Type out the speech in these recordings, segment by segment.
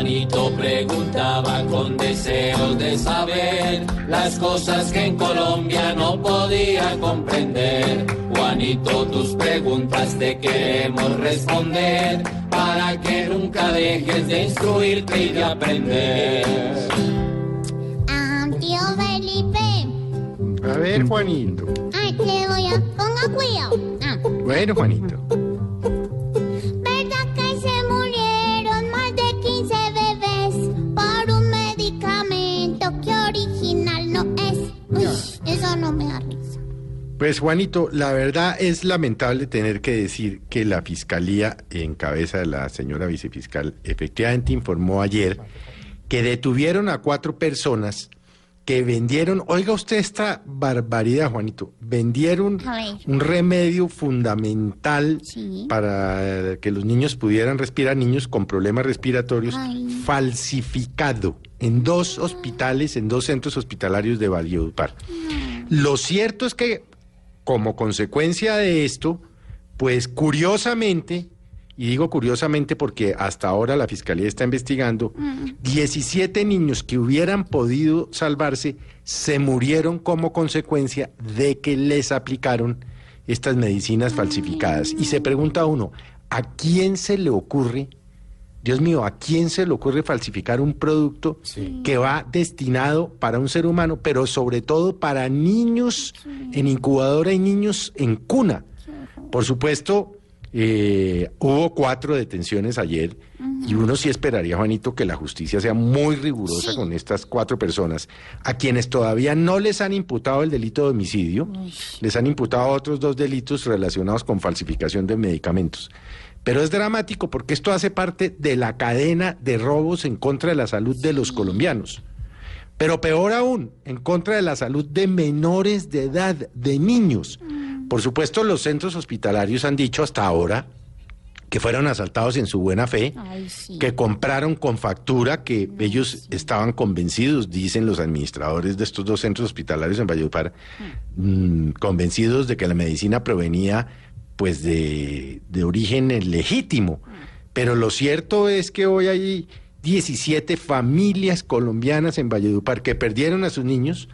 Juanito preguntaba con deseos de saber las cosas que en Colombia no podía comprender. Juanito, tus preguntas te queremos responder para que nunca dejes de instruirte y de aprender. Ah, tío Felipe. A ver, Juanito. Ay, le voy a... Ponga cuidado. Ah, Bueno, Juanito. Uy, eso no me da risa. Pues Juanito, la verdad es lamentable tener que decir que la fiscalía, en cabeza de la señora vicefiscal, efectivamente informó ayer que detuvieron a cuatro personas que vendieron, oiga usted esta barbaridad, Juanito, vendieron un remedio fundamental Sí. para que los niños pudieran respirar, niños con problemas respiratorios, Ay. Falsificado en dos hospitales, en dos centros hospitalarios de Valledupar. Lo cierto es que, como consecuencia de esto, pues curiosamente, y digo curiosamente porque hasta ahora la Fiscalía está investigando, 17 niños que hubieran podido salvarse se murieron como consecuencia de que les aplicaron estas medicinas falsificadas. Y se pregunta uno, ¿a quién se le ocurre? Dios mío, ¿a quién se le ocurre falsificar un producto que va destinado para un ser humano, pero sobre todo para niños en incubadora y niños en cuna? Por supuesto, eh, hubo cuatro detenciones ayer y uno sí esperaría, Juanito, que la justicia sea muy rigurosa Sí. con estas cuatro personas, a quienes todavía no les han imputado el delito de homicidio, les han imputado otros dos delitos relacionados con falsificación de medicamentos. Pero es dramático porque esto hace parte de la cadena de robos en contra de la salud de los colombianos. Pero peor aún, en contra de la salud de menores de edad, de niños. Por supuesto, los centros hospitalarios han dicho hasta ahora que fueron asaltados en su buena fe, Ay, sí. que compraron con factura, que ellos estaban convencidos, dicen los administradores de estos dos centros hospitalarios en Valledupar, mm, convencidos de que la medicina provenía pues de, de origen legítimo. Pero lo cierto es que hoy hay 17 familias colombianas en Valledupar que perdieron a sus niños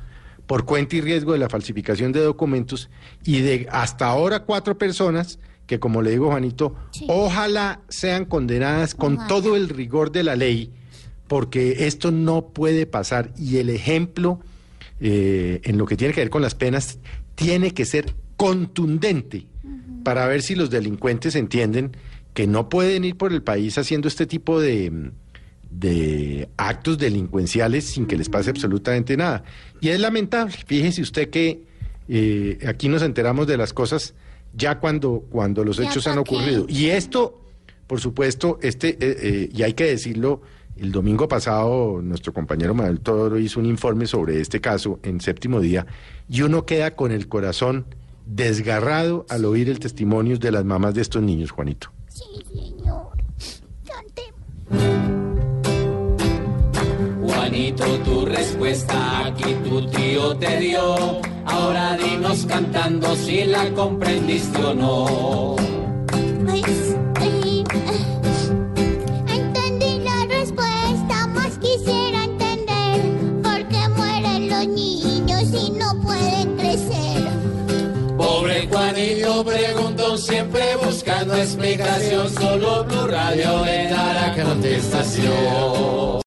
por cuenta y riesgo de la falsificación de documentos y de hasta ahora cuatro personas que, como le digo Juanito, Sí. ojalá sean condenadas con Ojalá. todo el rigor de la ley, porque esto no puede pasar y el ejemplo eh, en lo que tiene que ver con las penas tiene que ser contundente para ver si los delincuentes entienden que no pueden ir por el país haciendo este tipo de, de actos delincuenciales sin que les pase absolutamente nada. Y es lamentable, fíjese usted que eh, aquí nos enteramos de las cosas ya cuando, cuando los hechos han ocurrido. Y esto, por supuesto, este, eh, eh, y hay que decirlo, el domingo pasado nuestro compañero Manuel Toro hizo un informe sobre este caso en séptimo día y uno queda con el corazón desgarrado al oír el testimonio de las mamás de estos niños, Juanito. Sí, señor. Cantemos. Juanito, tu respuesta aquí tu tío te dio. Ahora dinos cantando si la comprendiste o no. Pues, eh, Juanito preguntó siempre buscando explicación. Solo Blue Radio le dará contestación.